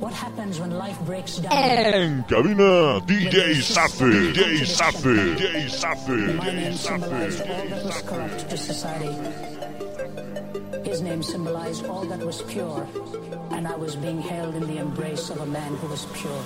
What happens when life breaks down? En cabina, DJ Safe, DJ Safe, DJ name DJ symbolized Safe. all that was corrupt to society. His name symbolized all that was pure, and I was being held in the embrace of a man who was pure.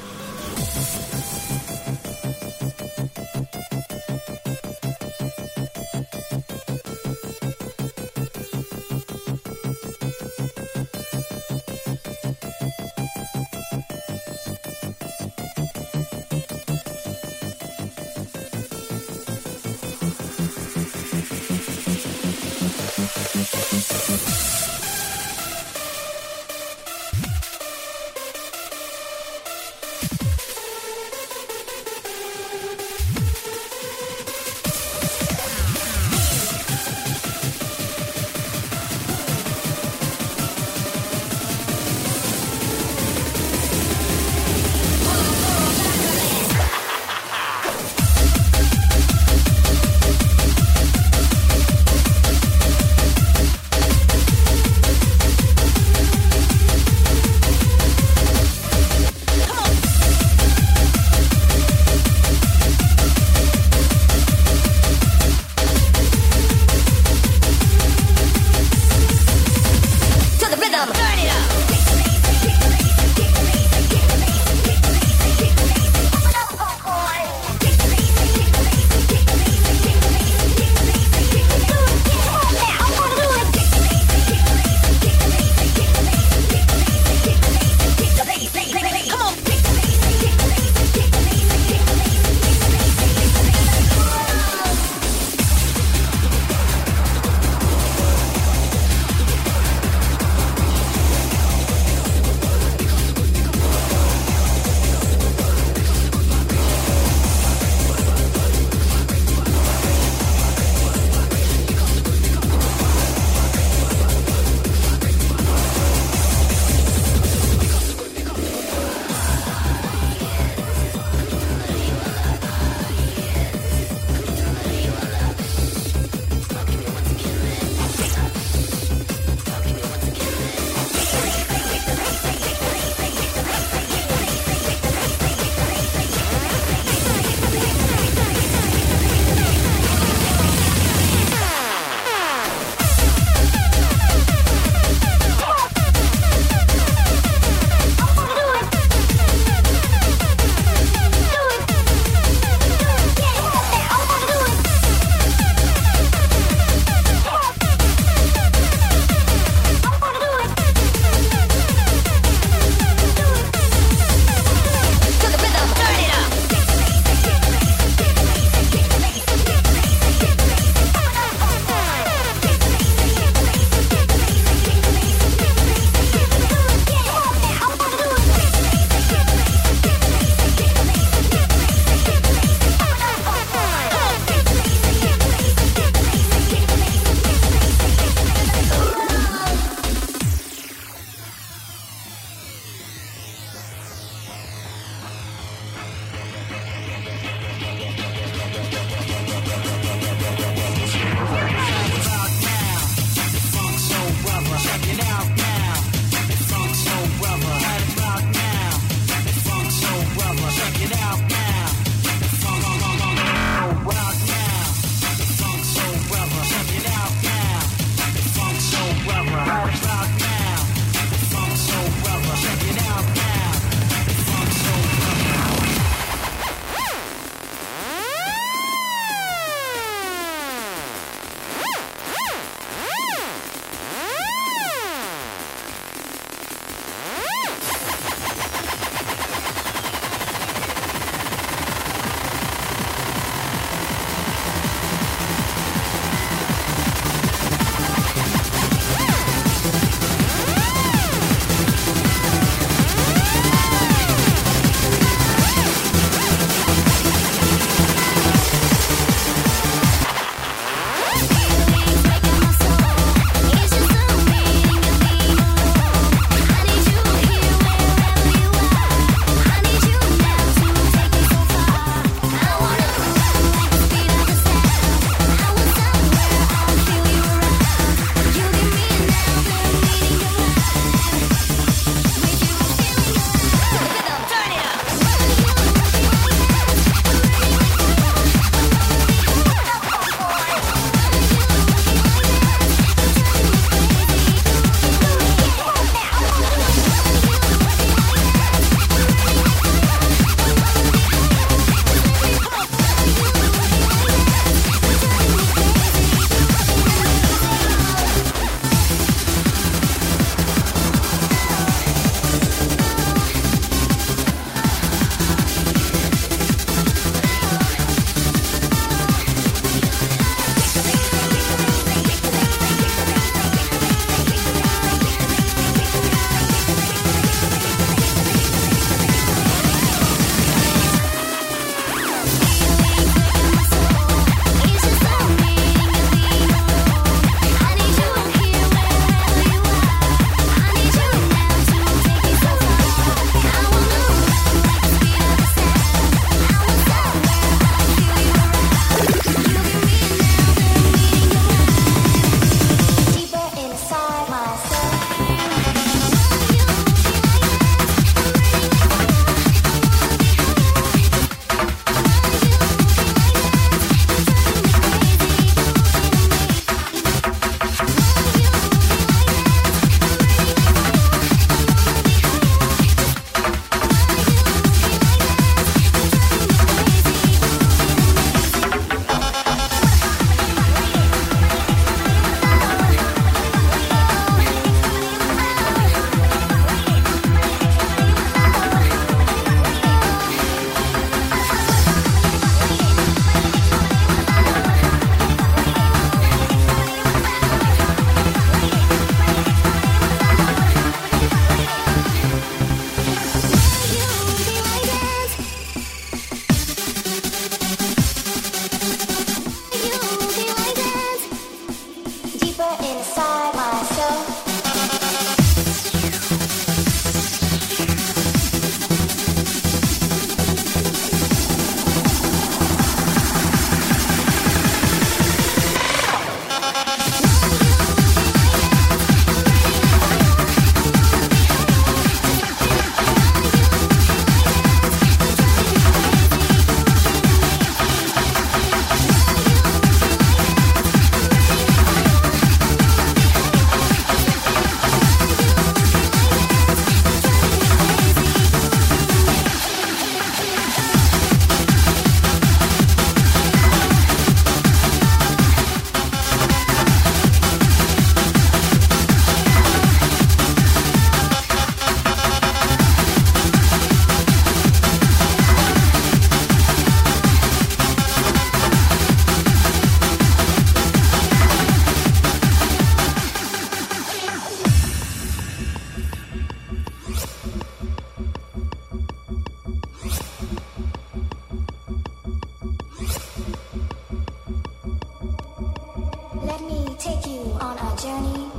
on our journey.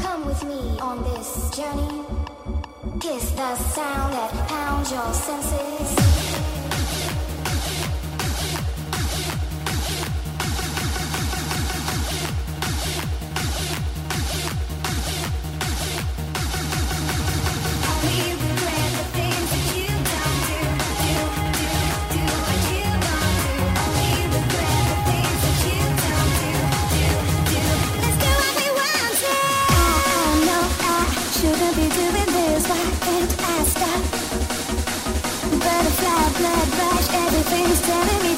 Come with me on this journey. Kiss the sound that pounds your senses. telling me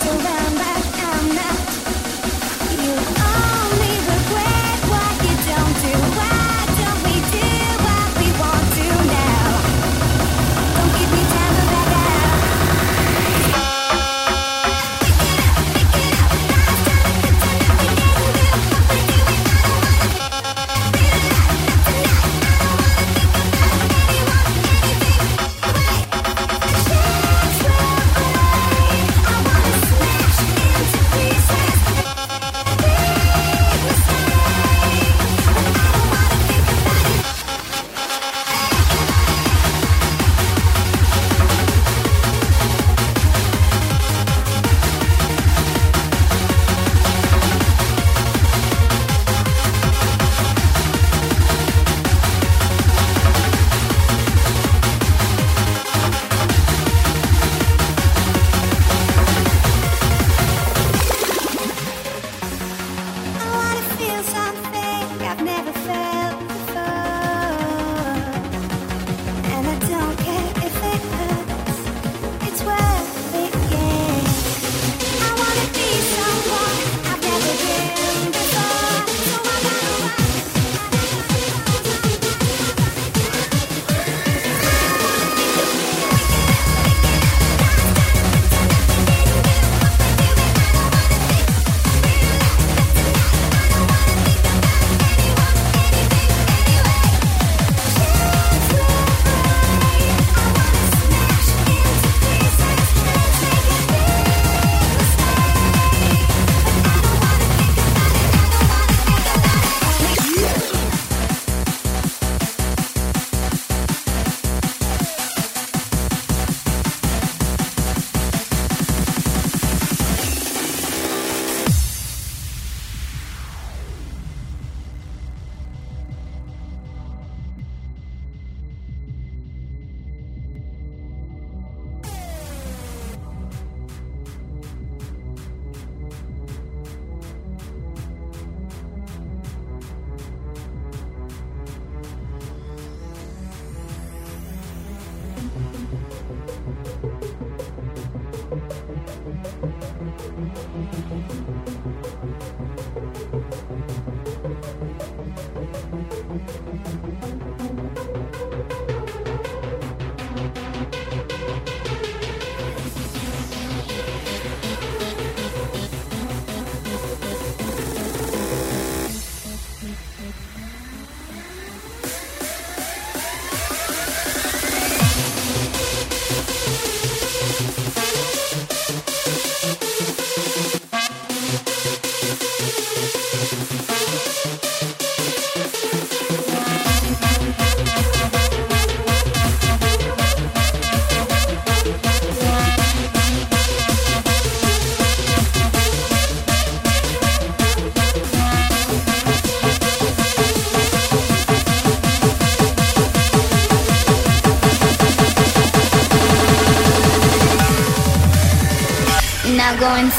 going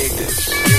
dig this.